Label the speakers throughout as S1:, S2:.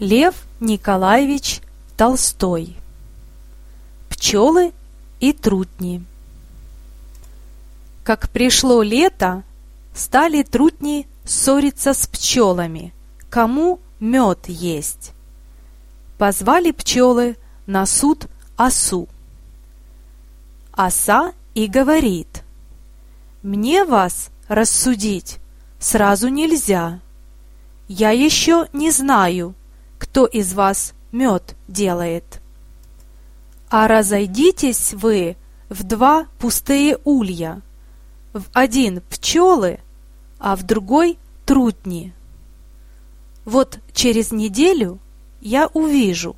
S1: Лев Николаевич Толстой Пчелы и трутни Как пришло лето, стали трутни ссориться с пчелами, кому мед есть. Позвали пчелы на суд осу. Оса и говорит, «Мне вас рассудить сразу нельзя. Я еще не знаю, кто из вас мед делает. А разойдитесь вы в два пустые улья, в один пчелы, а в другой трутни. Вот через неделю я увижу,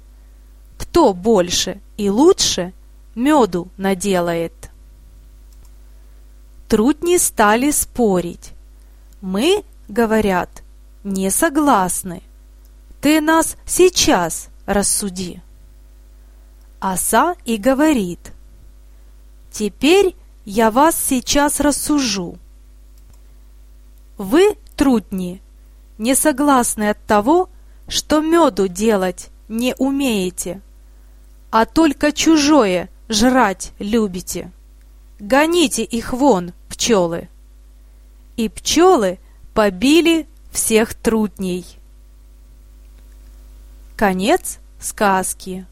S1: кто больше и лучше меду наделает. Трутни стали спорить. Мы, говорят, не согласны. Ты нас сейчас рассуди. Оса и говорит, Теперь я вас сейчас рассужу. Вы, трутни, не согласны от того, что меду делать не умеете, а только чужое жрать любите. Гоните их вон, пчелы. И пчелы побили всех трутней. Конец сказки.